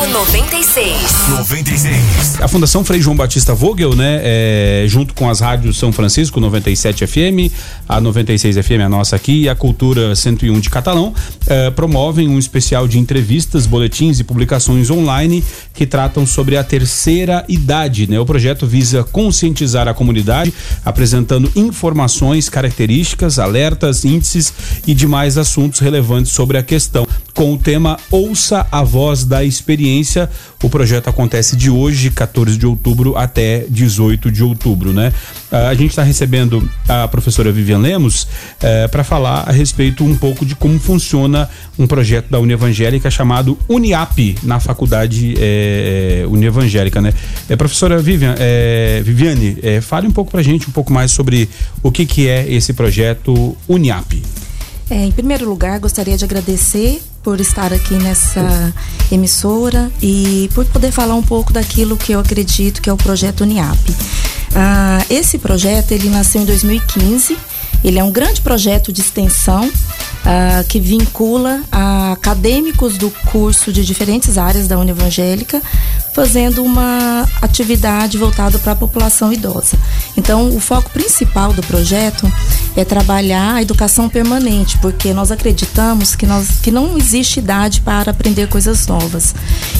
Público 96. 96. A Fundação Frei João Batista Vogel, né, é, junto com as rádios São Francisco 97 FM, a 96 FM a nossa aqui e a Cultura 101 de Catalão, é, promovem um especial de entrevistas, boletins e publicações online que tratam sobre a terceira idade, né? O projeto visa conscientizar a comunidade, apresentando informações, características, alertas, índices e demais assuntos relevantes sobre a questão. Com o tema Ouça a Voz da Experiência, o projeto acontece de hoje, 14 de outubro, até 18 de outubro, né? Ah, a gente está recebendo a professora Vivian Lemos eh, para falar a respeito um pouco de como funciona um projeto da Univangélica chamado Uniap, na faculdade eh, Univangélica, né? Eh, professora Vivian, eh, Viviane, eh, fale um pouco para a gente um pouco mais sobre o que, que é esse projeto Uniap. É, em primeiro lugar, gostaria de agradecer por estar aqui nessa emissora e por poder falar um pouco daquilo que eu acredito que é o projeto Uniap. Ah, esse projeto ele nasceu em 2015. Ele é um grande projeto de extensão ah, que vincula a acadêmicos do curso de diferentes áreas da Univangélica fazendo uma atividade voltada para a população idosa. Então, o foco principal do projeto é trabalhar a educação permanente, porque nós acreditamos que, nós, que não existe idade para aprender coisas novas.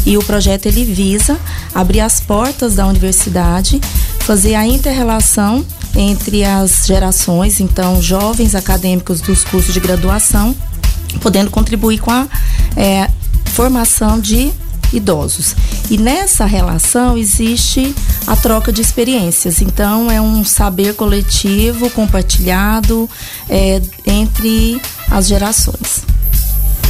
E o projeto ele visa abrir as portas da universidade, fazer a interrelação entre as gerações, então jovens acadêmicos dos cursos de graduação, podendo contribuir com a é, formação de idosos. E nessa relação existe a troca de experiências. Então é um saber coletivo compartilhado é, entre as gerações.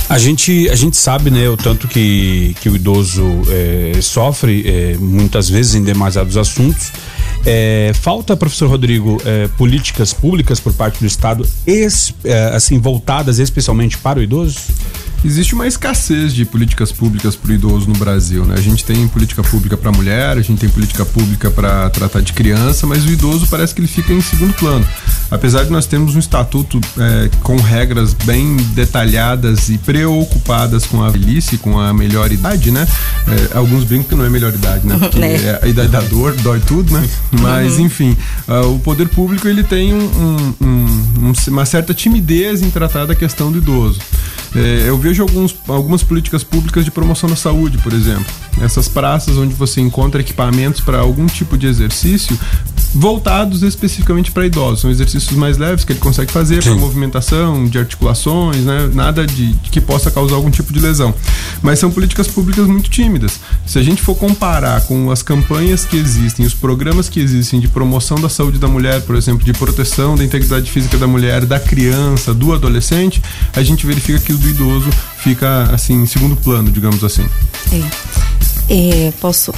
A gente, a gente sabe, né, o tanto que, que o idoso é, sofre, é, muitas vezes em demasiados assuntos. É, falta, professor Rodrigo, é, políticas públicas por parte do Estado, es, é, assim, voltadas especialmente para o idoso? Existe uma escassez de políticas públicas para o idoso no Brasil, né? A gente tem política pública para mulher, a gente tem política pública para tratar de criança, mas o idoso parece que ele fica em segundo plano. Apesar de nós termos um estatuto é, com regras bem detalhadas e preocupadas com a velhice, com a melhor idade, né? É, alguns brincam que não é melhor idade, né? Porque é. a idade da dor dói tudo, né? Mas, uhum. enfim, uh, o poder público ele tem um, um, um, uma certa timidez em tratar da questão do idoso. É, eu vejo alguns, algumas políticas públicas de promoção da saúde, por exemplo. Essas praças onde você encontra equipamentos para algum tipo de exercício voltados especificamente para idosos. São exercícios mais leves que ele consegue fazer para movimentação, de articulações, né? nada de, de, que possa causar algum tipo de lesão. Mas são políticas públicas muito tímidas. Se a gente for comparar com as campanhas que existem, os programas que existem de promoção da saúde da mulher, por exemplo, de proteção da integridade física da mulher, da criança, do adolescente, a gente verifica que o do idoso fica assim em segundo plano, digamos assim. É. é posso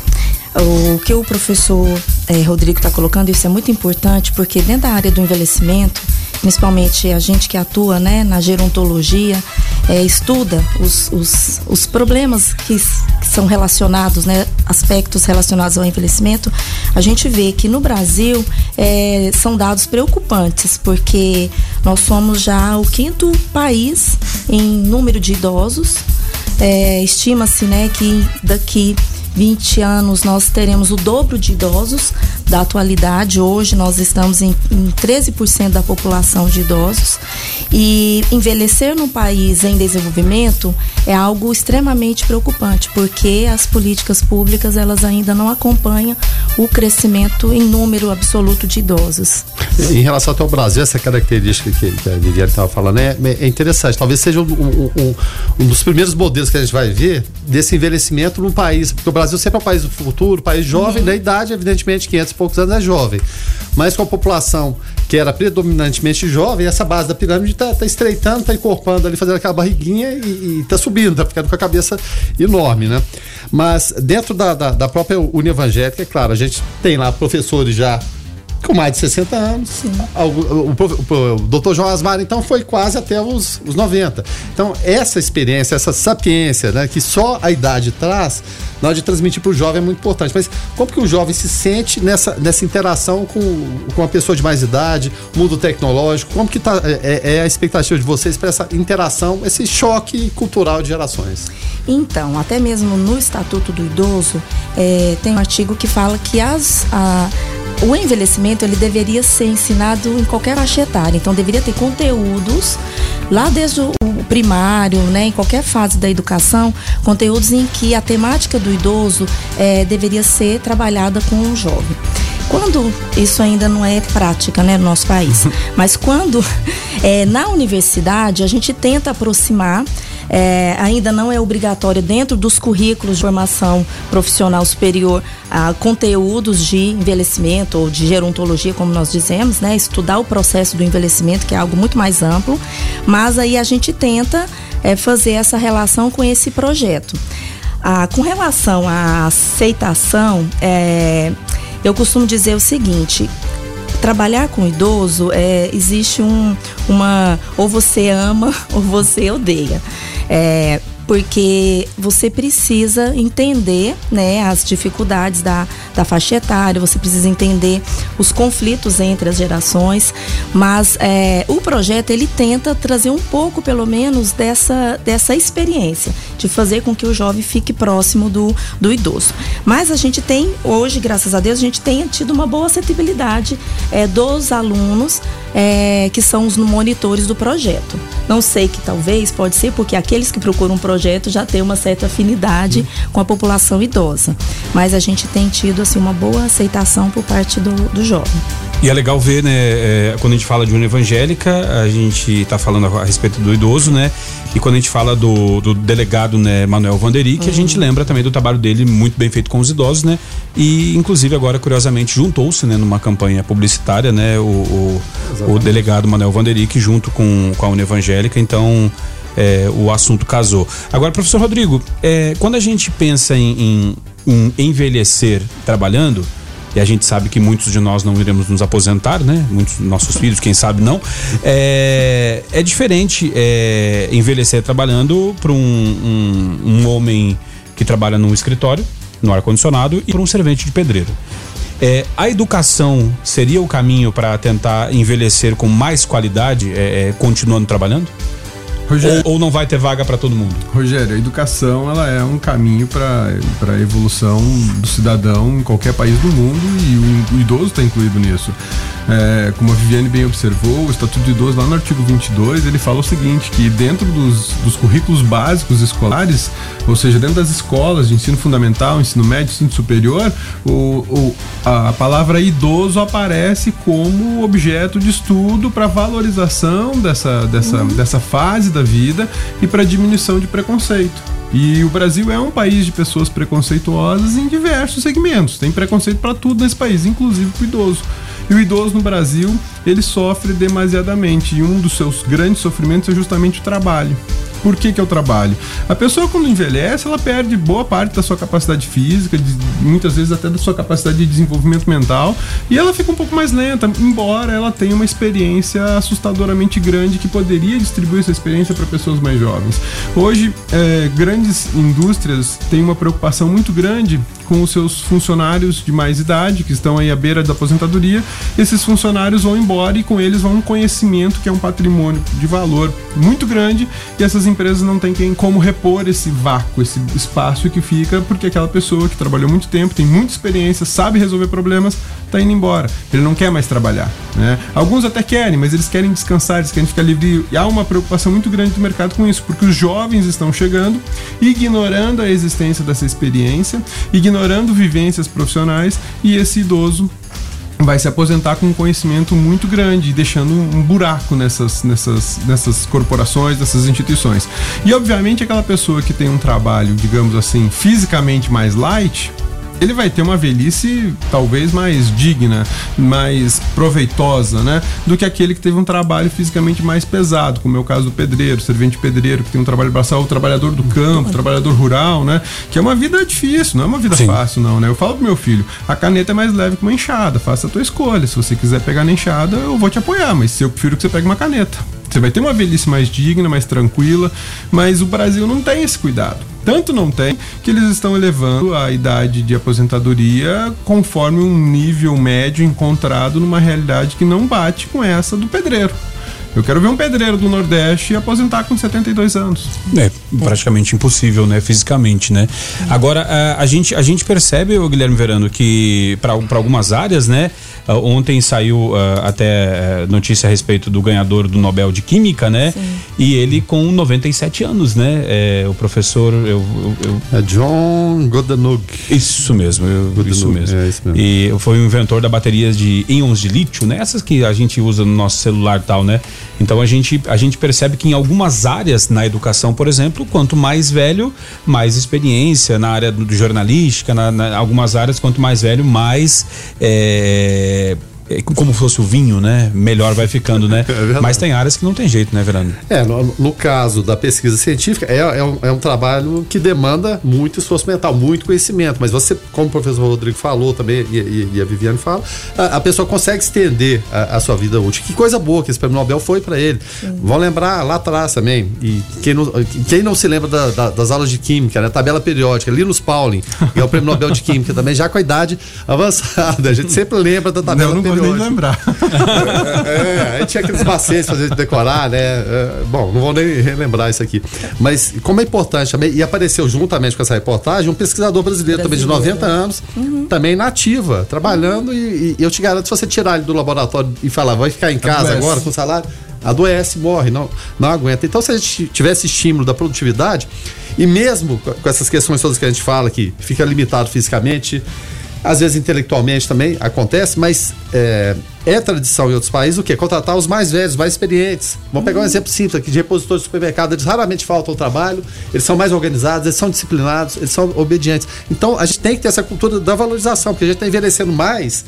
o que o professor é, Rodrigo está colocando, isso é muito importante, porque dentro da área do envelhecimento, principalmente a gente que atua né, na gerontologia, é, estuda os, os, os problemas que, que, são relacionados, né, aspectos relacionados ao envelhecimento, a gente vê que no Brasil é, são dados preocupantes, porque nós somos já o quinto país em número de idosos. É, Estima-se né, que daqui 20 anos nós teremos o dobro de idosos da atualidade. Hoje nós estamos em, em 13% da população de idosos. E envelhecer num país em desenvolvimento é algo extremamente preocupante, porque as políticas públicas elas ainda não acompanham o crescimento em número absoluto de idosos. Em relação ao Brasil, essa característica que, que a Viviane estava falando é, é, interessante. Talvez seja um, um, um, dos primeiros modelos que a gente vai ver desse envelhecimento no país, porque o Brasil sempre é um país do futuro, país jovem, uhum. da idade, evidentemente, 500 e poucos anos é jovem. Mas com a população que era predominantemente jovem, essa base da pirâmide está tá estreitando, está encorpando ali, fazendo aquela barriguinha e está subindo, está ficando com a cabeça enorme, né? Mas dentro da, da, da própria União Evangélica, é claro, a gente tem lá professores já com mais de 60 anos. O, o, o, o doutor João Asmar, então, foi quase até os, os 90. Então, essa experiência, essa sapiência, né, que só a idade traz, na hora de transmitir para o jovem é muito importante. Mas como que o jovem se sente nessa, nessa interação com, com a pessoa de mais idade, mundo tecnológico? Como que tá, é, é, é a expectativa de vocês para essa interação, esse choque cultural de gerações? Então, até mesmo no Estatuto do Idoso, é, tem um artigo que fala que as, a, o envelhecimento ele deveria ser ensinado em qualquer faixa etária. Então deveria ter conteúdos lá desde o primário, né, em qualquer fase da educação, conteúdos em que a temática do idoso é, deveria ser trabalhada com o jovem. Quando isso ainda não é prática, né, no nosso país, mas quando é, na universidade a gente tenta aproximar é, ainda não é obrigatório dentro dos currículos de formação profissional superior a conteúdos de envelhecimento ou de gerontologia, como nós dizemos, né? Estudar o processo do envelhecimento, que é algo muito mais amplo, mas aí a gente tenta é, fazer essa relação com esse projeto. Ah, com relação à aceitação, é, eu costumo dizer o seguinte: trabalhar com idoso é, existe um, uma ou você ama ou você odeia. É, porque você precisa entender né, as dificuldades da, da faixa etária, você precisa entender os conflitos entre as gerações, mas é, o projeto ele tenta trazer um pouco, pelo menos, dessa, dessa experiência, de fazer com que o jovem fique próximo do, do idoso. Mas a gente tem, hoje, graças a Deus, a gente tem tido uma boa acessibilidade é, dos alunos é, que são os monitores do projeto. Não sei que talvez pode ser porque aqueles que procuram um projeto já têm uma certa afinidade uhum. com a população idosa. Mas a gente tem tido assim uma boa aceitação por parte do, do jovem. E é legal ver, né, é, quando a gente fala de uma evangélica, a gente está falando a, a, respeito do idoso, né? E quando a gente fala do, do delegado, né, Manuel Vanderi, que uhum. a gente lembra também do trabalho dele muito bem feito com os idosos, né? E inclusive agora, curiosamente, juntou-se, né, numa campanha publicitária, né, o, o, o delegado Manuel Vanderick junto com, com a União Evangélica, então é, o assunto casou. Agora, professor Rodrigo, é, quando a gente pensa em, em, em envelhecer trabalhando, e a gente sabe que muitos de nós não iremos nos aposentar, né? Muitos nossos filhos, quem sabe não. É, é diferente é, envelhecer trabalhando para um, um, um, homem que trabalha num escritório, no ar-condicionado, e para um servente de pedreiro. É, a educação seria o caminho para tentar envelhecer com mais qualidade, é, é, continuando trabalhando? Rogério, ou, ou, não vai ter vaga para todo mundo? Rogério, a educação ela é um caminho para a evolução do cidadão em qualquer país do mundo e o, o idoso está incluído nisso. É, como a Viviane bem observou, o Estatuto do Idoso, lá no artigo 22, ele fala o seguinte, que dentro dos, dos currículos básicos escolares, ou seja, dentro das escolas de ensino fundamental, ensino médio, ensino superior, o, o a, a palavra idoso aparece como objeto de estudo para valorização dessa, dessa, uhum. dessa fase da vida e para diminuição de preconceito. E o Brasil é um país de pessoas preconceituosas em diversos segmentos. Tem preconceito para tudo nesse país, inclusive para o idoso. E o idoso no Brasil, ele sofre demasiadamente. E um dos seus grandes sofrimentos é justamente o trabalho. Por que, que o trabalho? A pessoa, quando envelhece, ela perde boa parte da sua capacidade física, de, muitas vezes até da sua capacidade de desenvolvimento mental, e ela fica um pouco mais lenta, embora ela tenha uma experiência assustadoramente grande que poderia distribuir essa experiência para pessoas mais jovens. Hoje, é, grandes indústrias têm uma preocupação muito grande com os seus funcionários de mais idade, que estão aí à beira da aposentadoria. Esses funcionários vão embora e com eles vão um conhecimento que é um patrimônio de valor muito grande e essas empresas não têm quem, como repor esse vácuo, esse espaço que fica, porque aquela pessoa que trabalhou muito tempo, tem muita experiência, sabe resolver problemas, está indo embora. Ele não quer mais trabalhar. Né? Alguns até querem, mas eles querem descansar, eles querem ficar livre. E há uma preocupação muito grande do mercado com isso, porque os jovens estão chegando, ignorando a existência dessa experiência, ignorando vivências profissionais, e esse idoso vai se aposentar com um conhecimento muito grande, deixando um buraco nessas, nessas, nessas corporações, nessas instituições. E obviamente aquela pessoa que tem um trabalho, digamos assim, fisicamente mais light, ele vai ter uma velhice talvez mais digna, mais proveitosa, né? Do que aquele que teve um trabalho fisicamente mais pesado, como é o caso do pedreiro, servente pedreiro, que tem um trabalho braçal, o trabalhador do campo, o trabalhador rural, né? Que é uma vida difícil, não é uma vida Sim. fácil, não, né? Eu falo pro meu filho, a caneta é mais leve que uma enxada, faça a tua escolha. Se você quiser pegar na enxada, eu vou te apoiar, mas eu prefiro que você pegue uma caneta. Você vai ter uma velhice mais digna, mais tranquila, mas o Brasil não tem esse cuidado. Tanto não tem que eles estão elevando a idade de aposentadoria conforme um nível médio encontrado numa realidade que não bate com essa do pedreiro. Eu quero ver um pedreiro do Nordeste aposentar com 72 anos. É praticamente impossível, né? Fisicamente, né? Agora, a, a gente, a gente percebe, o Guilherme Verano, que para algumas áreas, né? Uh, ontem saiu uh, até uh, notícia a respeito do ganhador do Nobel de Química, né? Sim. E ele com 97 anos, né? É, o professor. Eu, eu, eu... É John Godenug. Isso mesmo, eu, isso mesmo. É isso mesmo. E foi o inventor da bateria de íons de lítio, né? Essas que a gente usa no nosso celular e tal, né? Então a gente, a gente percebe que em algumas áreas na educação, por exemplo, quanto mais velho, mais experiência na área do jornalística, na, algumas áreas, quanto mais velho, mais. É como fosse o vinho, né? Melhor vai ficando, né? É Mas tem áreas que não tem jeito, né, Verano? É, no, no caso da pesquisa científica, é, é, um, é um trabalho que demanda muito esforço mental, muito conhecimento. Mas você, como o professor Rodrigo falou também, e, e, e a Viviane fala, a, a, pessoa consegue estender a, a, sua vida útil. Que coisa boa que esse prêmio Nobel foi para ele. Sim. Vão lembrar lá atrás também, e quem não, quem não se lembra da, da, das aulas de Química, né? Tabela periódica, Linus Pauling, que é o prêmio Nobel de Química também, já com a idade avançada. A gente sempre lembra da tabela não, periódica nem lembrar. é, aí tinha aqueles macetes fazer de decorar, né? É, bom, não vou nem relembrar isso aqui. Mas como é importante também, e apareceu juntamente com essa reportagem, um pesquisador brasileiro, brasileiro também de 90 anos, uhum. também nativa, trabalhando, uhum. e, e, eu te garanto, se você tirar ele do laboratório e falar, vai ficar em casa Adoece. agora com salário, adoece, morre, não, não aguenta. Então, se a gente tivesse estímulo da produtividade, e mesmo com essas questões todas que a gente fala, que fica limitado fisicamente, às vezes intelectualmente também acontece, mas é, é tradição em outros países o quê? Contratar os mais velhos, mais experientes. Vamos pegar um exemplo simples aqui de repositores de supermercado, eles raramente faltam ao trabalho, eles são mais organizados, eles são disciplinados, eles são obedientes. Então a gente tem que ter essa cultura da valorização, porque a gente está envelhecendo mais,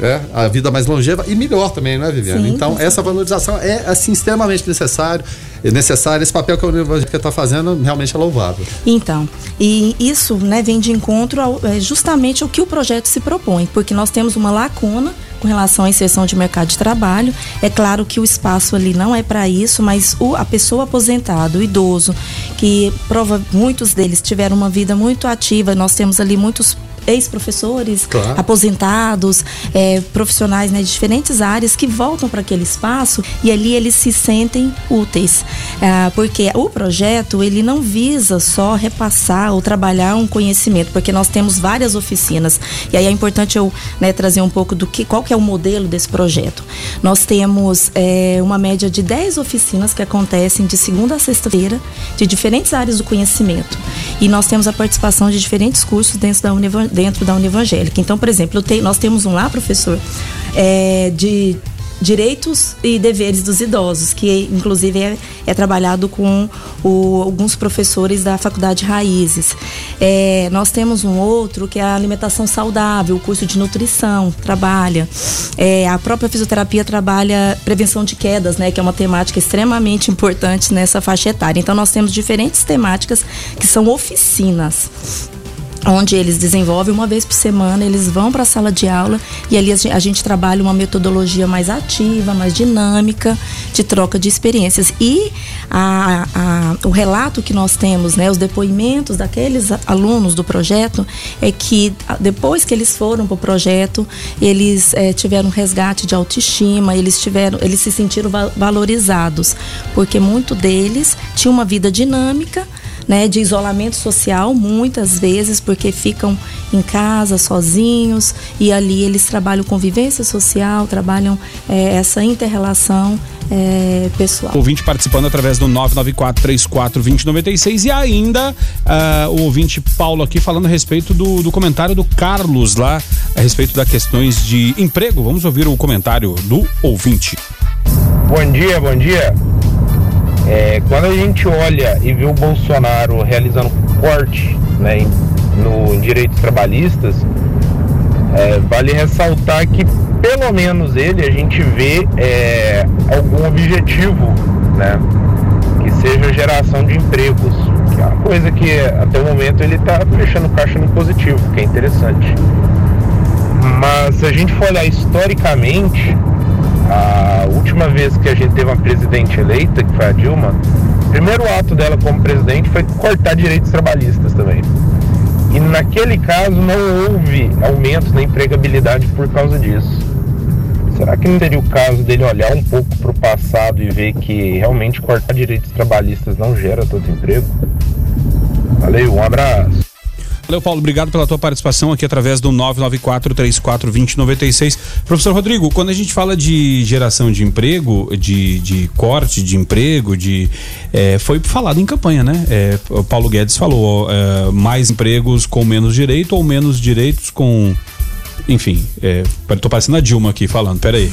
é, a vida mais longeva e melhor também, não é, Viviane? Sim, então, essa valorização é assim extremamente necessário, é necessário. Esse papel que a Universidade está fazendo realmente é louvável. Então, e isso né, vem de encontro ao, é, justamente ao que o projeto se propõe, porque nós temos uma lacuna com relação à inserção de mercado de trabalho. É claro que o espaço ali não é para isso, mas o, a pessoa aposentada, o idoso, que prova muitos deles tiveram uma vida muito ativa, nós temos ali muitos ex-professores, claro. aposentados, é, profissionais né, de diferentes áreas que voltam para aquele espaço e ali eles se sentem úteis. É, porque o projeto ele não visa só repassar ou trabalhar um conhecimento, porque nós temos várias oficinas. E aí é importante eu né, trazer um pouco do que qual que é o modelo desse projeto. Nós temos é, uma média de 10 oficinas que acontecem de segunda a sexta-feira, de diferentes áreas do conhecimento. E nós temos a participação de diferentes cursos dentro da universidade dentro da Univangélica. Então, por exemplo, nós temos um lá, professor, é, de direitos e deveres dos idosos, que inclusive é, é trabalhado com o, alguns professores da Faculdade Raízes. É, nós temos um outro que é a alimentação saudável, o curso de nutrição trabalha. É, a própria fisioterapia trabalha prevenção de quedas, né, que é uma temática extremamente importante nessa faixa etária. Então nós temos diferentes temáticas que são oficinas onde eles desenvolvem uma vez por semana, eles vão para a sala de aula e ali a gente trabalha uma metodologia mais ativa, mais dinâmica de troca de experiências. E a, a, o relato que nós temos, né, os depoimentos daqueles alunos do projeto, é que depois que eles foram para o projeto, eles é, tiveram resgate de autoestima, eles tiveram, eles se sentiram valorizados, porque muito deles tinha uma vida dinâmica né, de isolamento social, muitas vezes, porque ficam em casa sozinhos e ali eles trabalham convivência social, trabalham é, essa interrelação é, pessoal. Ouvinte participando através do 994-34-2096 e ainda uh, o ouvinte Paulo aqui falando a respeito do, do comentário do Carlos lá, a respeito das questões de emprego. Vamos ouvir o comentário do ouvinte. Bom dia, bom dia. É, quando a gente olha e vê o Bolsonaro realizando corte né, em no direitos trabalhistas, é, vale ressaltar que pelo menos ele a gente vê é, algum objetivo, né? Que seja geração de empregos, que é uma coisa que até o momento ele está fechando caixa no positivo, que é interessante. Mas se a gente for olhar historicamente, a última vez que a gente teve uma presidente eleita, que foi a Dilma, o primeiro ato dela como presidente foi cortar direitos trabalhistas também. E naquele caso não houve aumento na empregabilidade por causa disso. Será que não teria o caso dele olhar um pouco para o passado e ver que realmente cortar direitos trabalhistas não gera tanto emprego? Valeu, um abraço. Valeu, Paulo. Obrigado pela tua participação aqui através do 994-34-2096. Professor Rodrigo, quando a gente fala de geração de emprego, de, de corte de emprego, de é, foi falado em campanha, né? É, o Paulo Guedes falou é, mais empregos com menos direito ou menos direitos com enfim, é, tô parecendo a Dilma aqui falando, peraí.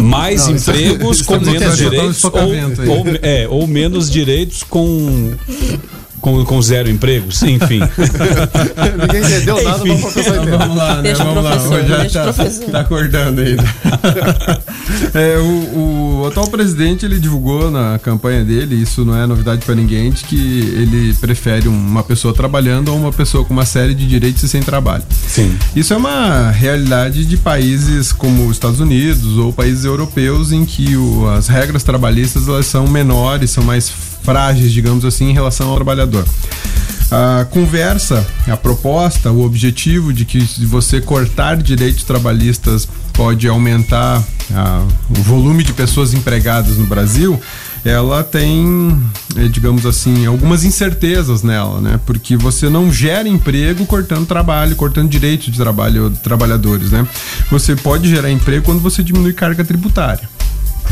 Mais Não, empregos isso, com isso menos direitos ou, ou, é, ou menos direitos com com, com zero empregos, enfim. Ninguém entendeu nada, vamos então, Vamos lá, né? Deixa vamos lá. Hoje já tá, tá acordando ainda. é, o, o, atual presidente ele divulgou na campanha dele, isso não é novidade para ninguém, de que ele prefere uma pessoa trabalhando ou uma pessoa com uma série de direitos e sem trabalho. Sim. Isso é uma realidade de países como os Estados Unidos ou países europeus em que o, as regras trabalhistas elas são menores, são mais frágeis, digamos assim, em relação ao trabalhador. A conversa, a proposta, o objetivo de que você cortar direitos trabalhistas pode aumentar a, o volume de pessoas empregadas no Brasil, ela tem, eh, digamos assim, algumas incertezas nela, né? Porque você não gera emprego cortando trabalho, cortando direitos de trabalho de trabalhadores, né? Você pode gerar emprego quando você diminui carga tributária.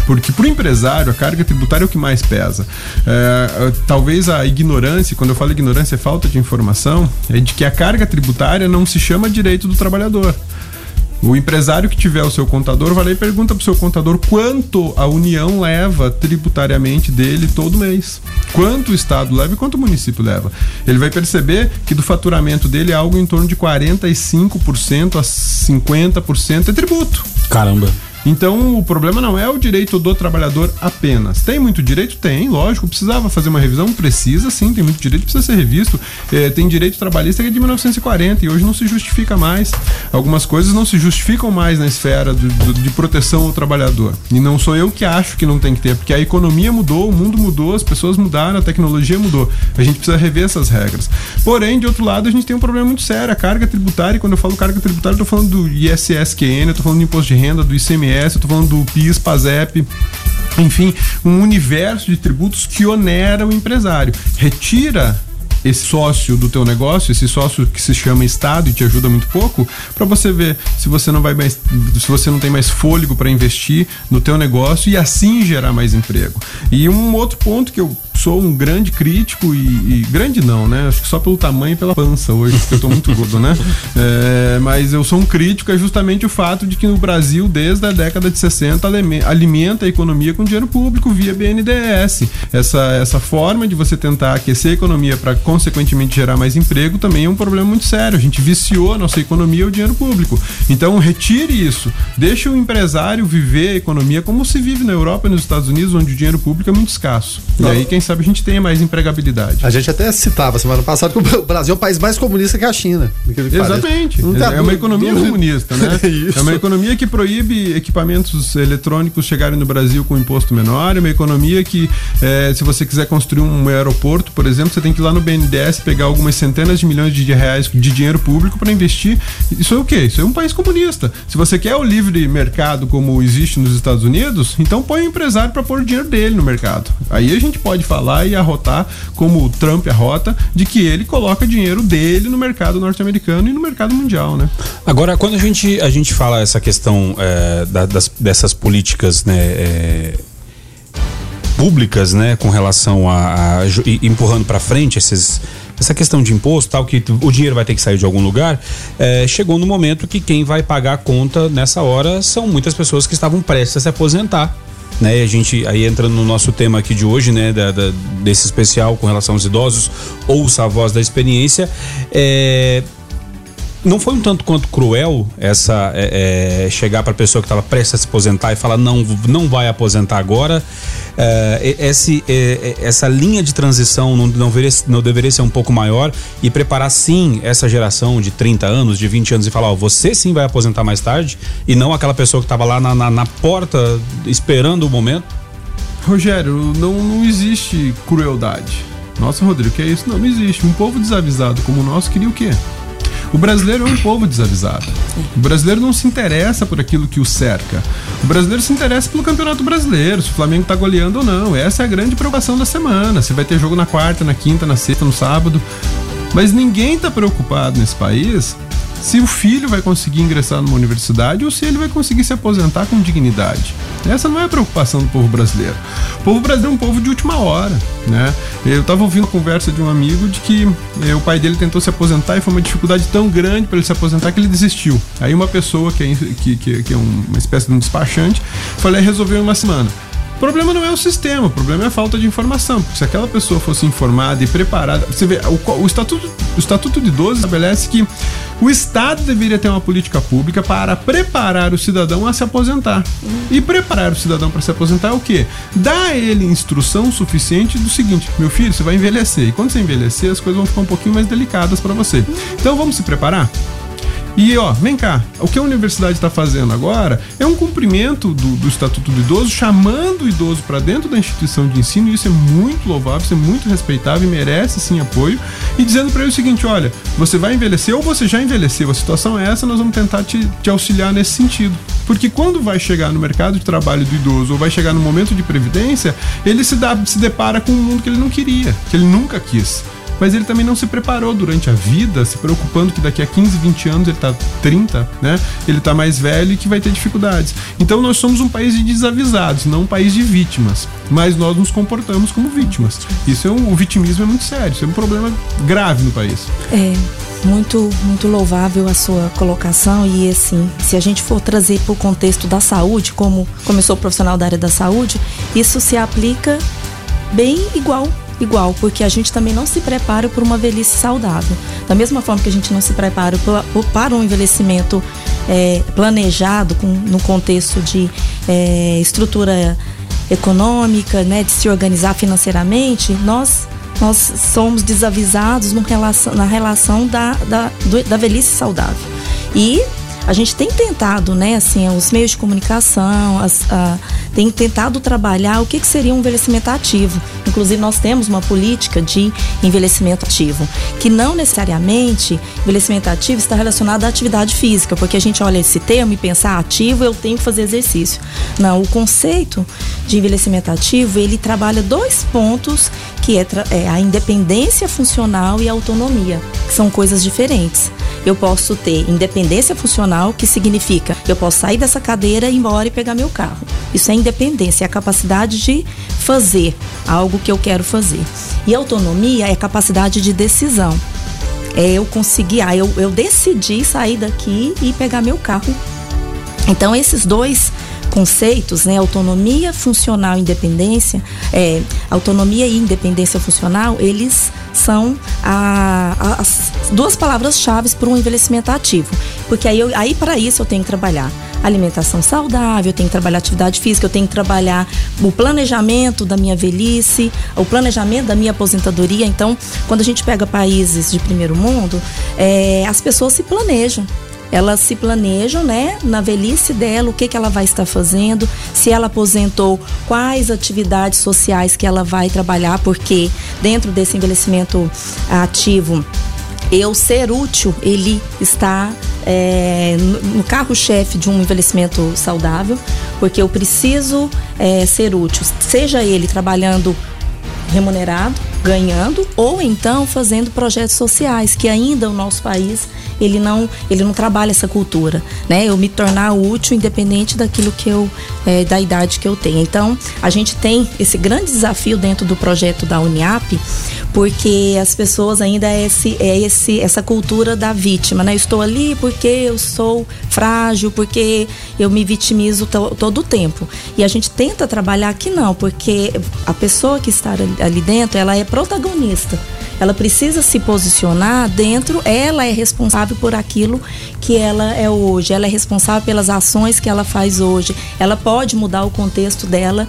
Porque para o empresário, a carga tributária é o que mais pesa. É, talvez a ignorância, quando eu falo ignorância, é falta de informação, é de que a carga tributária não se chama direito do trabalhador. O empresário que tiver o seu contador vai lá e pergunta o seu contador quanto a União leva tributariamente dele todo mês. Quanto o Estado leva e quanto o município leva. Ele vai perceber que do faturamento dele é algo em torno de 45% a 50% é tributo. Caramba. Então, o problema não é o direito do trabalhador apenas. Tem muito direito? Tem, lógico. Precisava fazer uma revisão? Precisa sim, tem muito direito, precisa ser revisto. É, tem direito trabalhista que é de 1940 e hoje não se justifica mais. Algumas coisas não se justificam mais na esfera do, do, de proteção ao trabalhador. E não sou eu que acho que não tem que ter, porque a economia mudou, o mundo mudou, as pessoas mudaram, a tecnologia mudou. A gente precisa rever essas regras. Porém, de outro lado, a gente tem um problema muito sério. A carga tributária, e quando eu falo carga tributária, eu tô falando do ISSQN, eu tô falando do imposto de renda, do ICMS ICMS, eu tô falando do PIS, PASEP, enfim, um universo de tributos que onera o empresário. Retira esse sócio do teu negócio, esse sócio que se chama Estado e te ajuda muito pouco, para você ver se você não vai mais, se você não tem mais fôlego para investir no teu negócio e assim gerar mais emprego. E um outro ponto que eu sou um grande crítico e, e, grande não, né? Acho que só pelo tamanho e pela pança hoje, porque eu tô muito gordo, né? É, mas eu sou um crítico é justamente o fato de que no Brasil, desde a década de 60, alimenta a economia com dinheiro público via BNDES. Essa, essa forma de você tentar aquecer a economia para consequentemente gerar mais emprego também é um problema muito sério. A gente viciou a nossa economia o dinheiro público. Então retire isso. Deixe o empresário viver a economia como se vive na Europa e nos Estados Unidos, onde o dinheiro público é muito escasso. E aí, quem sabe a gente tenha mais empregabilidade. A gente até citava semana passada que o Brasil é o país mais comunista que a China. Exatamente. É uma economia comunista, né? é uma economia que proíbe equipamentos eletrônicos chegarem no Brasil com imposto menor. É uma economia que, é, se você quiser construir um aeroporto, por exemplo, você tem que ir lá no BNDES pegar algumas centenas de milhões de reais de dinheiro público para investir. Isso é o quê? Isso é um país comunista. Se você quer o livre mercado como existe nos Estados Unidos, então põe o empresário para pôr o dinheiro dele no mercado. Aí a gente pode falar falar e arrotar, como o Trump arrota, de que ele coloca dinheiro dele no mercado norte-americano e no mercado mundial, né? Agora, quando a gente, a gente fala essa questão é, da, das, dessas políticas, né? É, públicas, né, com relação a, a empurrando para frente esses, essa questão de imposto, tal que o dinheiro vai ter que sair de algum lugar, é, chegou no momento que quem vai pagar a conta nessa hora são muitas pessoas que estavam prestes a se aposentar né? A gente aí entrando no nosso tema aqui de hoje, né? Da, da, desse especial com relação aos idosos, ouça a voz da experiência. É, não foi um tanto quanto cruel essa é, é, chegar para a pessoa que estava prestes a se aposentar e falar não não vai aposentar agora é, esse, essa linha de transição não, não, deveria, não deveria ser um pouco maior e preparar sim essa geração de 30 anos, de 20 anos e falar, ó, você sim vai aposentar mais tarde e não aquela pessoa que estava lá na, na, na, porta esperando o momento? Rogério, não, não existe crueldade. Nossa, Rodrigo, que é isso? Não, não existe. Um povo desavisado como o nosso queria o quê? O brasileiro é um povo desavisado. O brasileiro não se interessa por aquilo que o cerca. O brasileiro se interessa pelo campeonato brasileiro, se o Flamengo tá goleando ou não. Essa é a grande preocupação da semana. Se vai ter jogo na quarta, na quinta, na sexta, no sábado. Mas ninguém tá preocupado nesse país se o filho vai conseguir ingressar numa universidade ou se ele vai conseguir se aposentar com dignidade. Essa não é a preocupação do povo brasileiro. O povo brasileiro é um povo de última hora, né? Eu estava ouvindo a conversa de um amigo de que eh, o pai dele tentou se aposentar e foi uma dificuldade tão grande para ele se aposentar que ele desistiu. Aí uma pessoa que é, que, que, que é uma espécie de um despachante falou, resolveu em uma semana. O problema não é o sistema, o problema é a falta de informação. Porque se aquela pessoa fosse informada e preparada. Você vê, o, o, estatuto, o Estatuto de Idoso estabelece que o Estado deveria ter uma política pública para preparar o cidadão a se aposentar. E preparar o cidadão para se aposentar é o quê? Dar a ele instrução suficiente do seguinte: meu filho, você vai envelhecer. E quando você envelhecer, as coisas vão ficar um pouquinho mais delicadas para você. Então vamos se preparar? E ó, vem cá, o que a universidade está fazendo agora é um cumprimento do, do Estatuto do Idoso, chamando o idoso para dentro da instituição de ensino, e isso é muito louvável, isso é muito respeitável e merece sim apoio, e dizendo para ele o seguinte: olha, você vai envelhecer ou você já envelheceu, a situação é essa, nós vamos tentar te, te auxiliar nesse sentido. Porque quando vai chegar no mercado de trabalho do idoso ou vai chegar no momento de previdência, ele se, dá, se depara com um mundo que ele não queria, que ele nunca quis mas ele também não se preparou durante a vida, se preocupando que daqui a 15, 20 anos ele está 30, né? Ele está mais velho e que vai ter dificuldades. Então nós somos um país de desavisados, não um país de vítimas, mas nós nos comportamos como vítimas. Isso é um, o vitimismo é muito sério, isso é um problema grave no país. É muito muito louvável a sua colocação e assim se a gente for trazer para o contexto da saúde como eu sou profissional da área da saúde isso se aplica bem igual igual, porque a gente também não se prepara por uma velhice saudável. Da mesma forma que a gente não se prepara para um envelhecimento é, planejado com, no contexto de é, estrutura econômica, né, de se organizar financeiramente, nós nós somos desavisados relação, na relação da, da, da velhice saudável. E a gente tem tentado, né, assim, os meios de comunicação, as, a, tem tentado trabalhar o que, que seria um envelhecimento ativo. Inclusive, nós temos uma política de envelhecimento ativo, que não necessariamente envelhecimento ativo está relacionado à atividade física, porque a gente olha esse termo e pensa, ah, ativo, eu tenho que fazer exercício. Não, o conceito de envelhecimento ativo, ele trabalha dois pontos, que é, é a independência funcional e a autonomia, que são coisas diferentes eu posso ter independência funcional, que significa eu posso sair dessa cadeira, ir embora e pegar meu carro. Isso é independência, é a capacidade de fazer algo que eu quero fazer. E autonomia é a capacidade de decisão. É eu conseguir, ah, eu, eu decidi sair daqui e pegar meu carro. Então, esses dois conceitos, né, autonomia funcional e independência, é, autonomia e independência funcional, eles são a, a, as duas palavras-chave para um envelhecimento ativo. Porque aí, aí para isso eu tenho que trabalhar alimentação saudável, eu tenho que trabalhar atividade física, eu tenho que trabalhar o planejamento da minha velhice, o planejamento da minha aposentadoria. Então, quando a gente pega países de primeiro mundo, é, as pessoas se planejam elas se planejam, né, na velhice dela, o que, que ela vai estar fazendo, se ela aposentou, quais atividades sociais que ela vai trabalhar, porque dentro desse envelhecimento ativo, eu ser útil, ele está é, no carro-chefe de um envelhecimento saudável, porque eu preciso é, ser útil, seja ele trabalhando remunerado, ganhando, ou então fazendo projetos sociais, que ainda o nosso país ele não, ele não trabalha essa cultura, né? Eu me tornar útil independente daquilo que eu, é, da idade que eu tenho. Então, a gente tem esse grande desafio dentro do projeto da Uniap, porque as pessoas ainda é esse, é esse essa cultura da vítima, né? Eu estou ali porque eu sou frágil, porque eu me vitimizo to, todo o tempo. E a gente tenta trabalhar que não, porque a pessoa que está ali dentro, ela é protagonista. Ela precisa se posicionar dentro, ela é responsável por aquilo que ela é hoje, ela é responsável pelas ações que ela faz hoje. Ela pode mudar o contexto dela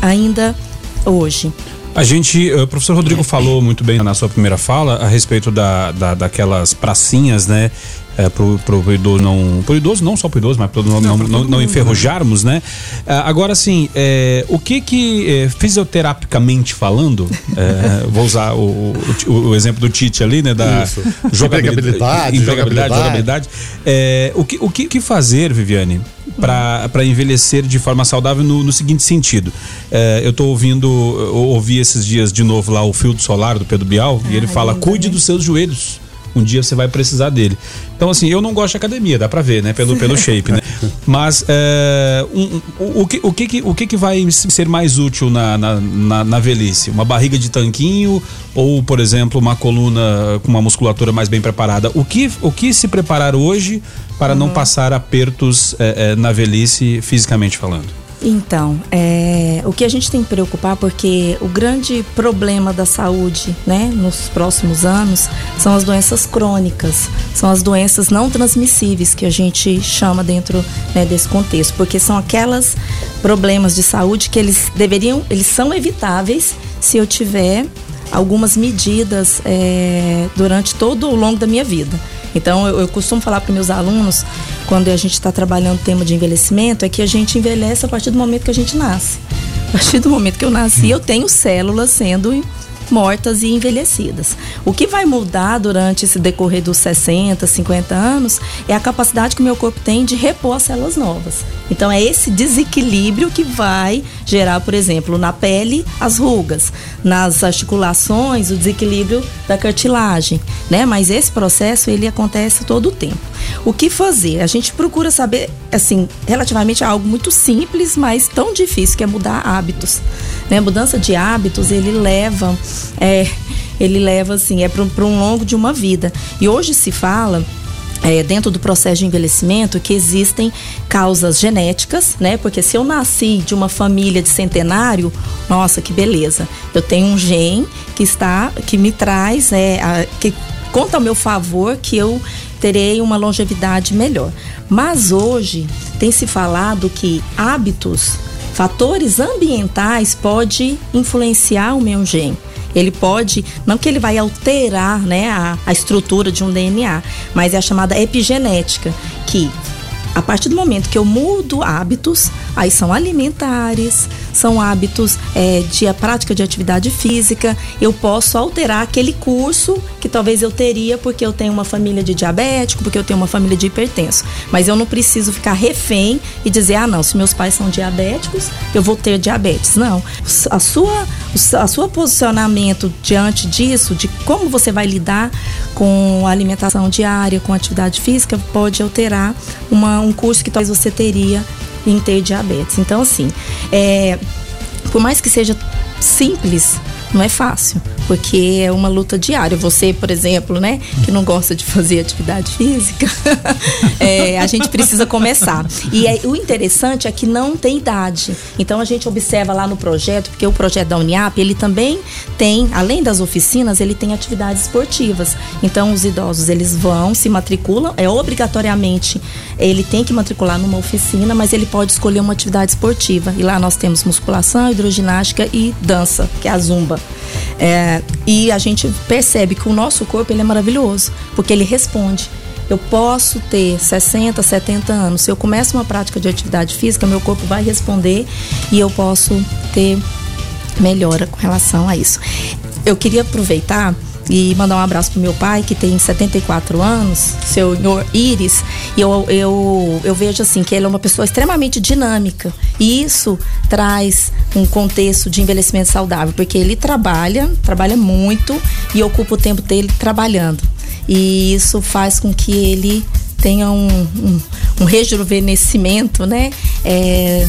ainda hoje. A gente, o professor Rodrigo falou muito bem na sua primeira fala a respeito da, da daquelas pracinhas, né? É, pro, pro idoso não. Pro idoso, não só pro idoso, mas pro não, não, não, não enferrujarmos, né? É, agora, assim, é, o que que, é, fisioterapicamente falando, é, vou usar o, o, o, exemplo do Tite ali, né? Da jogabilidade, empregabilidade, jogabilidade. É, o que, o que, que fazer, Viviane, para envelhecer de forma saudável no, no seguinte sentido. É, eu estou ouvindo, eu ouvi esses dias de novo lá o filtro solar do Pedro Bial ah, e ele fala: cuide dos seus joelhos. Um dia você vai precisar dele. Então, assim, eu não gosto de academia, dá pra ver, né? Pelo, pelo shape, né? Mas é, um, um, o, que, o, que, o que, que vai ser mais útil na, na, na, na, velhice? Uma barriga de tanquinho ou, por exemplo, uma coluna com uma musculatura mais bem preparada? O que, o que se preparar hoje para uhum. não passar apertos é, é, na velhice, fisicamente falando? Então, é, o que a gente tem que preocupar, porque o grande problema da saúde, né, nos próximos anos, são as doenças crônicas, são as doenças não transmissíveis que a gente chama dentro né, desse contexto, porque são aquelas problemas de saúde que eles deveriam, eles são evitáveis se eu tiver algumas medidas é, durante todo o longo da minha vida. Então, eu, eu costumo falar para meus alunos, quando a gente está trabalhando o tema de envelhecimento, é que a gente envelhece a partir do momento que a gente nasce. A partir do momento que eu nasci, eu tenho células sendo mortas e envelhecidas. O que vai mudar durante esse decorrer dos 60, 50 anos é a capacidade que o meu corpo tem de repor as células novas. Então é esse desequilíbrio que vai gerar, por exemplo, na pele as rugas, nas articulações o desequilíbrio da cartilagem, né? Mas esse processo ele acontece todo o tempo. O que fazer? A gente procura saber, assim, relativamente algo muito simples, mas tão difícil que é mudar hábitos. Né? Mudança de hábitos ele leva, é, ele leva assim, é para um longo de uma vida. E hoje se fala é, dentro do processo de envelhecimento que existem causas genéticas, né? Porque se eu nasci de uma família de centenário, nossa, que beleza. Eu tenho um gene que está, que me traz, é, a, que conta a meu favor que eu terei uma longevidade melhor. Mas hoje tem se falado que hábitos, fatores ambientais pode influenciar o meu gene. Ele pode, não que ele vai alterar né, a, a estrutura de um DNA, mas é a chamada epigenética, que a partir do momento que eu mudo hábitos, aí são alimentares, são hábitos é, de a prática de atividade física, eu posso alterar aquele curso que talvez eu teria porque eu tenho uma família de diabético, porque eu tenho uma família de hipertenso. Mas eu não preciso ficar refém e dizer, ah, não, se meus pais são diabéticos, eu vou ter diabetes. Não. A sua, a sua posicionamento diante disso, de como você vai lidar com a alimentação diária, com a atividade física, pode alterar uma, um curso que talvez você teria em ter diabetes. Então, assim, é, por mais que seja simples, não é fácil, porque é uma luta diária. Você, por exemplo, né, que não gosta de fazer atividade física, é, a gente precisa começar. E é, o interessante é que não tem idade. Então a gente observa lá no projeto, porque o projeto da Uniap, ele também tem, além das oficinas, ele tem atividades esportivas. Então os idosos, eles vão, se matriculam, é obrigatoriamente, ele tem que matricular numa oficina, mas ele pode escolher uma atividade esportiva. E lá nós temos musculação, hidroginástica e dança, que é a zumba. É, e a gente percebe que o nosso corpo ele é maravilhoso, porque ele responde. Eu posso ter 60, 70 anos. Se eu começo uma prática de atividade física, meu corpo vai responder e eu posso ter melhora com relação a isso. Eu queria aproveitar e mandar um abraço pro meu pai, que tem 74 anos, seu Iris, e eu, eu, eu vejo assim que ele é uma pessoa extremamente dinâmica. E isso traz um contexto de envelhecimento saudável, porque ele trabalha, trabalha muito e ocupa o tempo dele trabalhando. E isso faz com que ele tenha um, um, um rejuvenescimento, né? É,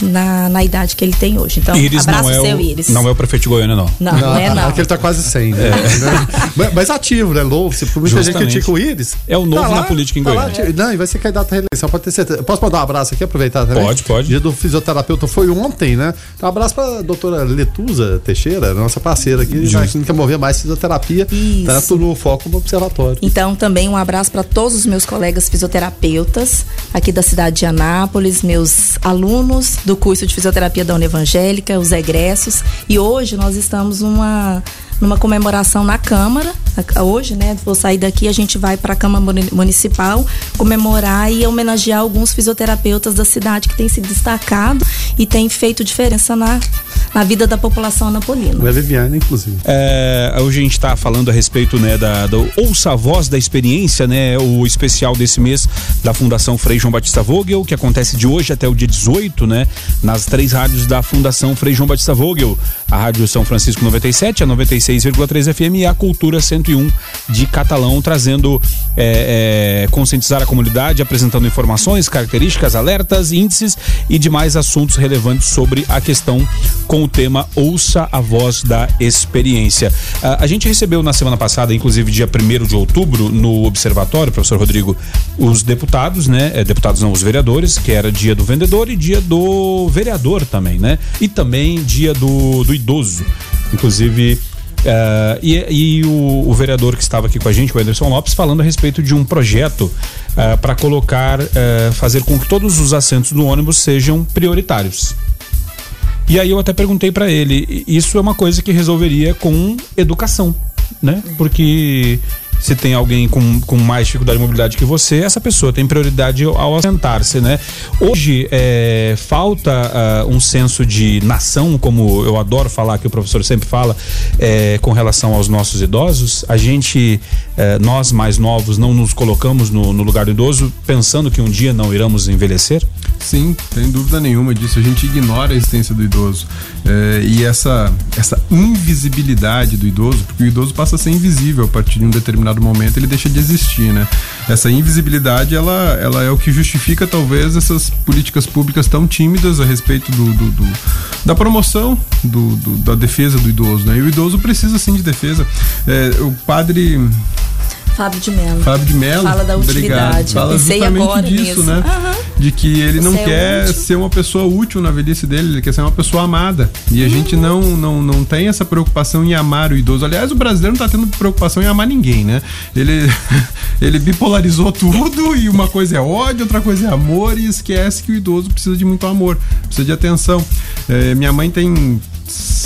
na, na idade que ele tem hoje. Então, Iris abraço não é seu, o, Iris. Não é o prefeito de Goiânia, não. Não, não, é não. que ele tá quase 100, né? Mas- Mas ativo, né? Louco. Se muita gente critica o Íris. É o novo tá na lá, política em tá lá, Goiânia. ati- Não, e vai ser candidato à reeleição, pode ter certeza. Posso mandar um abraço aqui, aproveitar também? Pode, pode. Dia do fisioterapeuta foi ontem, né? Então, um abraço pra doutora Letusa Teixeira, nossa parceira aqui, na Clínica Mover Mais Fisioterapia, Isso. tanto no foco como no observatório. Então, também um abraço para todos os meus colegas fisioterapeutas aqui da cidade de Anápolis, meus alunos do curso de fisioterapia da Unevangélica, os egressos. E hoje nós estamos numa, numa comemoração na Câmara. Hoje, né, vou sair daqui, a gente vai para a Câmara Muni- Municipal comemorar e homenagear alguns fisioterapeutas da cidade que têm se destacado e têm feito diferença na, na vida da população anapolina. É Viviane, inclusive. É, hoje a gente está falando a respeito né, da, do Ouça a Voz da Experiência, né, o especial desse mês da Fundação Frei João Batista Vogel, que acontece de hoje até o dia 18, né, nas três rádios da Fundação Frei João Batista Vogel. A Rádio São Francisco 97, a 96,3 FM e a Cultura 101 de Catalão, trazendo é, é, conscientizar a comunidade, apresentando informações, características, alertas, índices e demais assuntos relevantes sobre a questão com o tema Ouça a Voz da Experiência. Ah, a gente recebeu na semana passada, inclusive dia 1 de outubro, no Observatório, professor Rodrigo, os deputados, né? Eh, deputados não, os vereadores, que era dia do vendedor e dia do vereador também, né? E também dia do, do idoso. Inclusive. Eh, e e o, o vereador que estava aqui com a gente, o Anderson Lopes, falando a respeito de um projeto para colocar, eh, fazer com que todos os assentos do ônibus sejam prioritários. E aí eu até perguntei pra ele, isso é uma coisa que resolveria com educação, né? Porque se tem alguém com, com mais dificuldade de mobilidade que você, essa pessoa tem prioridade ao assentar-se, né? Hoje é, falta ah, um senso de nação, como eu adoro falar, que o professor sempre fala, é, com relação aos nossos idosos. A gente, é, nós mais novos, não nos colocamos no, no lugar do idoso, pensando que um dia não iremos envelhecer. Sim, sem dúvida nenhuma disso. A gente ignora a existência do idoso. É, e essa, essa invisibilidade do idoso, porque o idoso passa a ser invisível a partir de um determinado momento, ele deixa de existir, né? Essa invisibilidade, ela, ela é o que justifica, talvez, essas políticas públicas tão tímidas a respeito do, do- do- da promoção do, do- da defesa do idoso, né? E o idoso precisa, sim, de defesa. É, o padre... Fábio de Mello. Fábio de Mello. Fala da obrigado. utilidade. Fala Eu pensei justamente agora disso, nisso. né? Aham. De que ele não é quer útil. ser uma pessoa útil na velhice dele, ele quer ser uma pessoa amada. E a Uhum. gente não, não, não tem essa preocupação em amar o idoso. Aliás, o brasileiro não tá tendo preocupação em amar ninguém, né? Ele, ele bipolarizou tudo e uma coisa é ódio, outra coisa é amor e esquece que o idoso precisa de muito amor, precisa de atenção. É, minha mãe tem 70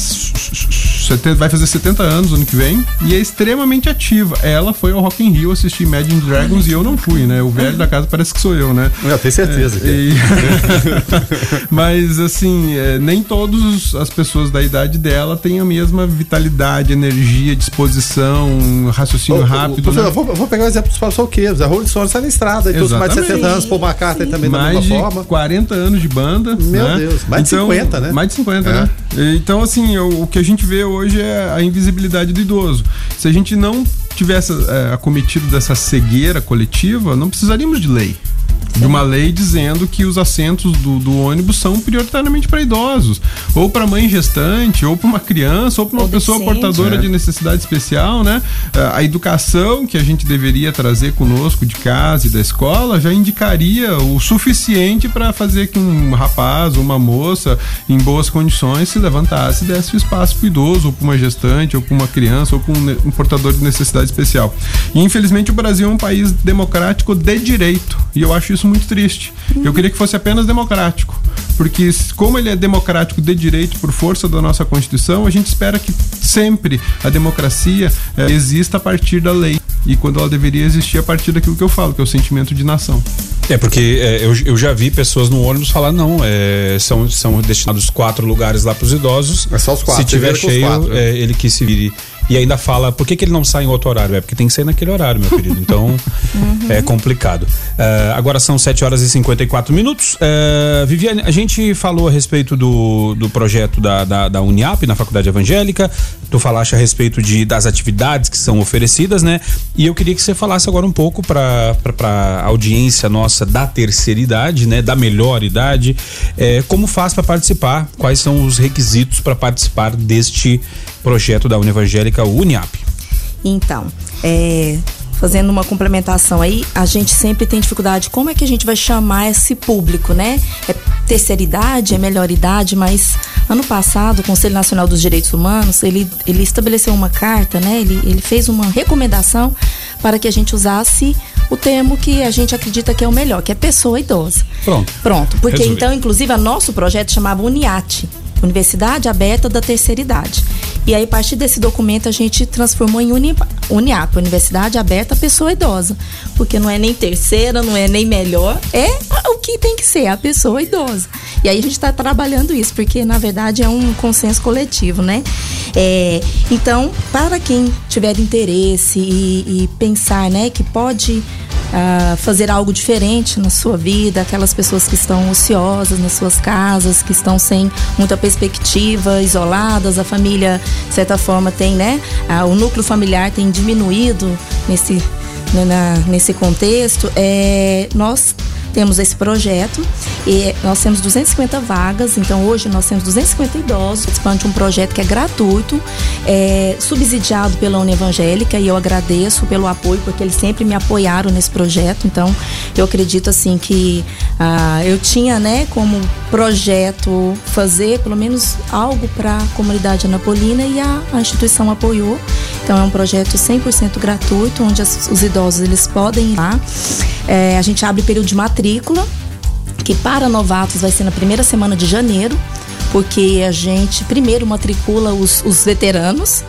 vai fazer 70 anos ano que vem e é extremamente ativa. Ela foi ao Rock in Rio assistir Imagine Dragons e eu não fui, né? O velho da casa parece que sou eu, né? Eu tenho certeza que é. E- Mas assim, é, nem todas as pessoas da idade dela têm a mesma vitalidade, energia, disposição, raciocínio Ô, ô, rápido. professor, né? eu vou, eu vou pegar o exemplo dos passoqueiros. A Rolling Stones sai na estrada, e todos mais de Exatamente. 70 anos, Paul McCartney também da mais mesma de forma. 40 anos de banda. Meu né? Deus, mais de 50, né? Mais de 50, É. né? Então, assim, o, o que a gente vê hoje é a invisibilidade do idoso. Se a gente não tivesse é, acometido dessa cegueira coletiva, não precisaríamos de lei. De uma lei dizendo que os assentos do, do ônibus são prioritariamente para idosos, ou para mãe gestante, ou para uma criança, ou para uma Ou pessoa deficiente. portadora É. de necessidade especial, né? Eh, A educação que a gente deveria trazer conosco de casa e da escola já indicaria o suficiente para fazer que um rapaz ou uma moça em boas condições se levantasse e desse o espaço para o idoso, ou para uma gestante, ou para uma criança, ou para um, um portador de necessidade especial. E infelizmente o Brasil é um país democrático de direito, e eu acho isso muito triste. Eu queria que fosse apenas democrático, porque como ele é democrático de direito por força da nossa Constituição, a gente espera que sempre a democracia eh, exista a partir da lei. E quando ela deveria existir a partir daquilo que eu falo, que é o sentimento de nação. É, porque é, eu, eu já vi pessoas no ônibus falar, não, é, são, são destinados quatro lugares lá pros idosos. É só os quatro, Se tiver os cheio, quatro, né? é, ele que se vire. E ainda fala, por que, que ele não sai em outro horário? É porque tem que sair naquele horário, meu querido. Então, uhum. é complicado. Uh, agora são 7 horas e 54 minutos. Uh, Viviane, a gente falou a respeito do, do projeto da, da, da, Uniap na Faculdade Evangélica. Tu falaste a respeito de, das atividades que são oferecidas, né? E eu queria que você falasse agora um pouco para a audiência nossa da terceira idade, né? Da melhor idade. É, como faz para participar? Quais são os requisitos para participar deste projeto da Univangélica Uniap? Então, é, fazendo uma complementação aí, a gente sempre tem dificuldade. Como é que a gente vai chamar esse público, né? É terceira idade, é melhor idade, mas ano passado o Conselho Nacional dos Direitos Humanos ele, ele estabeleceu uma carta, né? Ele, ele fez uma recomendação para que a gente usasse o termo que a gente acredita que é o melhor, que é pessoa idosa. Pronto. Pronto. Porque Resolvi. então, inclusive, o nosso projeto chamava UNIAT. Universidade Aberta da Terceira Idade. E aí, a partir desse documento, a gente transformou em Uni, Uniap, Universidade Aberta à Pessoa Idosa. Porque não é nem terceira, não é nem melhor, é o que tem que ser, a pessoa idosa. E aí a gente está trabalhando isso, porque na verdade é um consenso coletivo, né? É, então, para quem tiver interesse e, e pensar, né, que pode uh, fazer algo diferente na sua vida, aquelas pessoas que estão ociosas nas suas casas, que estão sem muita perspectiva, isoladas, a família, de certa forma, tem, né? Uh, o núcleo familiar tem diminuído nesse, né, na, nesse contexto. É, nós temos esse projeto e nós temos 250 vagas, então hoje nós temos 250 idosos participando de um projeto que é gratuito, é, subsidiado pela União Evangélica e eu agradeço pelo apoio, porque eles sempre me apoiaram nesse projeto, então eu acredito assim que ah, eu tinha né, como projeto fazer pelo menos algo para a comunidade anapolina e a, a instituição apoiou. Então é um projeto 100% gratuito, onde as, os idosos eles podem ir lá. É, a gente abre período de matrícula, que para novatos vai ser na primeira semana de janeiro, porque a gente primeiro matricula os, os veteranos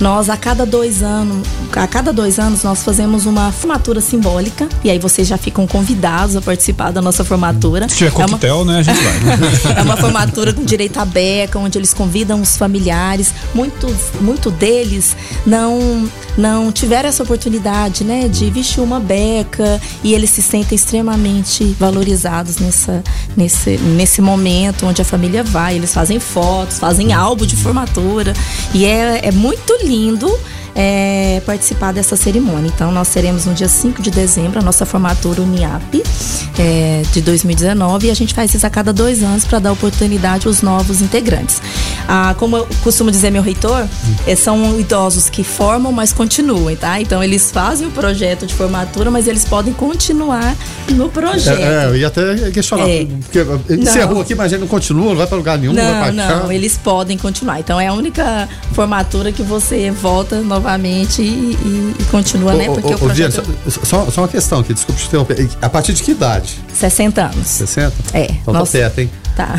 nós, a cada dois anos, a cada dois anos, nós fazemos uma formatura simbólica. E aí vocês já ficam convidados a participar da nossa formatura. Se tiver coquetel, é uma... né? A gente vai. Né? é uma formatura com direito à beca, onde eles convidam os familiares. Muitos, muito deles não não tiveram essa oportunidade, né, de vestir uma beca e eles se sentem extremamente valorizados nessa, nesse, nesse momento onde a família vai. Eles fazem fotos, fazem álbum de formatura e é, é muito lindo é, participar dessa cerimônia. Então, nós teremos no dia 5 de dezembro a nossa formatura UNIAP é, de 2019 e a gente faz isso a cada dois anos para dar oportunidade aos novos integrantes. Ah, como eu costumo dizer meu reitor, é, são idosos que formam, mas continuam, tá? Então, eles fazem o projeto de formatura, mas eles podem continuar no projeto. É, é eu ia até questionar, é. porque encerrou aqui, mas ele não continua, não vai para lugar nenhum, não, não vai Não, eles podem continuar. Então, é a única formatura que você volta novamente e, e, e continua, né? Porque o, projeto... só, só uma questão aqui, desculpa te interromper. A partir de que idade? 60 anos. 60? É. Então tá nossa... tá perto, hein? Tá.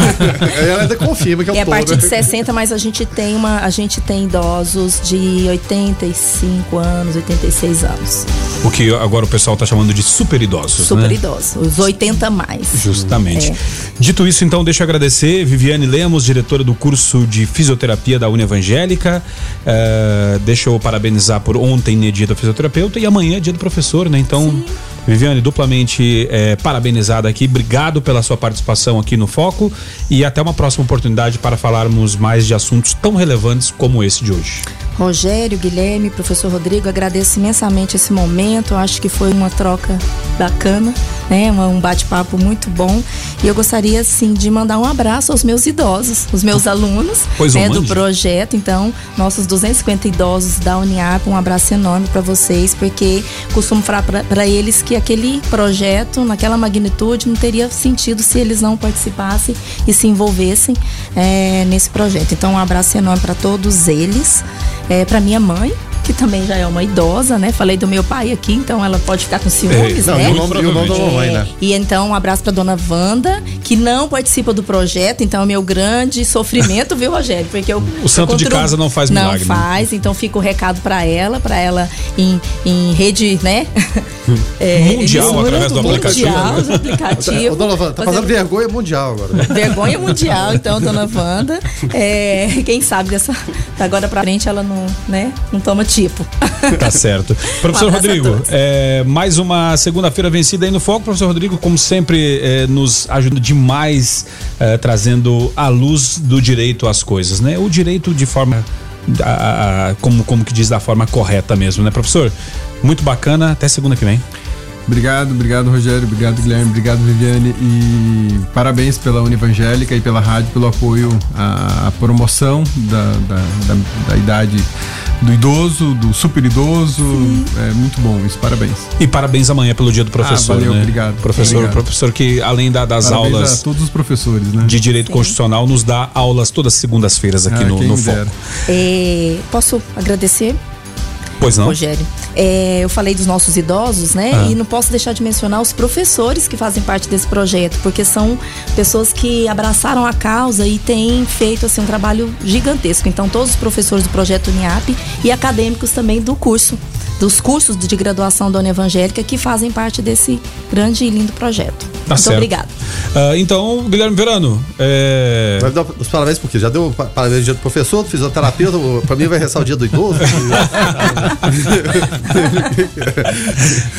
Ela ainda confirma que é o É a partir de 60, mas a gente tem uma, a gente tem idosos de 85 anos, 86 anos. O que agora o pessoal está chamando de super idosos, Super né? idosos, os 80 mais. Justamente. É. Dito isso, então, deixa eu agradecer Viviane Lemos, diretora do curso de fisioterapia da Uni Evangélica. Uh, deixa eu parabenizar por ontem, né, dia do fisioterapeuta, e amanhã é dia do professor, né? Então, Sim. Viviane, duplamente é, parabenizada aqui. Obrigado pela sua participação aqui no Foco e até uma próxima oportunidade para falarmos mais de assuntos tão relevantes como esse de hoje. Rogério, Guilherme, professor Rodrigo, agradeço imensamente esse momento. Acho que foi uma troca bacana, né? Um bate-papo muito bom. E eu gostaria, sim, de mandar um abraço aos meus idosos, os meus alunos né, do projeto. Então, nossos 250 idosos da Uniap, um abraço enorme para vocês, porque costumo falar para eles que aquele projeto, naquela magnitude, não teria sentido se eles não participassem e se envolvessem é, nesse projeto. Então, um abraço enorme para todos eles é, para minha mãe, que também já é uma idosa, né? Falei do meu pai aqui, então ela pode ficar com ciúmes, é, não, né? E o nome, o nome da mamãe, né? E então um abraço pra dona Wanda, que não participa do projeto, então é meu grande sofrimento, viu, Rogério? Porque eu, o santo de casa não faz milagre. Não né? faz, né? então fica o recado para ela, para ela em, em rede, né? É, Mundial, através do aplicativo. Mundial, do aplicativo. Ô, dona Wanda, tá fazendo vergonha mundial agora. Vergonha mundial, então, dona Wanda. É, quem sabe dessa. Da agora pra frente ela não, né, não toma tipo. Tá certo. Professor Um Rodrigo, é, mais uma segunda-feira vencida aí no Foco. Professor Rodrigo, como sempre, é, nos ajuda demais é, trazendo a luz do direito às coisas, né? O direito de forma. a- a- como, como que diz da forma correta mesmo, né, professor? Muito bacana. Até segunda que vem. Obrigado, obrigado Rogério, obrigado Guilherme, obrigado Viviane e parabéns pela Univangélica e pela rádio pelo apoio à, à promoção da, da, da, da idade do idoso, do super idoso. É muito bom isso, parabéns. E parabéns amanhã pelo dia do professor, valeu, né? obrigado. Professor, Obrigado. professor que além da- das parabéns aulas a todos os professores, né? de direito constitucional nos dá aulas todas as segundas-feiras aqui Ah, no, no Foco. É, posso agradecer Pois não? Rogério. É, eu falei dos nossos idosos, né? Ah. E não posso deixar de mencionar os professores que fazem parte desse projeto, porque são pessoas que abraçaram a causa e têm feito assim um trabalho gigantesco. Então, todos os professores do projeto Uniap e acadêmicos também do curso, dos cursos de graduação da Uni Evangélica que fazem parte desse grande e lindo projeto. Tá Muito certo. obrigada. Ah, então, Guilherme Verano, é, Vai dar os parabéns porque já deu pa- parabéns dia do professor, do fisioterapeuta, pra mim vai restar o dia do idoso.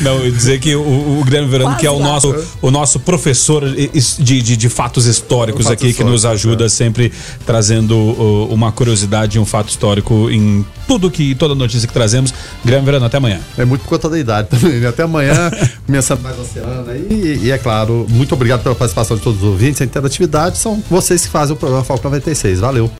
Não, eu ia dizer que o, o Guilherme Verano, Quase que é o lá. nosso, o nosso professor de, de, de fatos históricos Fatos aqui, que nos ajuda é. sempre trazendo uh, uma curiosidade, um fato histórico em tudo que, toda notícia que trazemos. Guilherme Verano, até amanhã. É muito por conta da idade também. né? Até amanhã, começando mais oceano aí. E, e é claro, muito obrigado pela participação de todos os ouvintes. A interatividade são vocês que fazem o programa Foco 96. Valeu.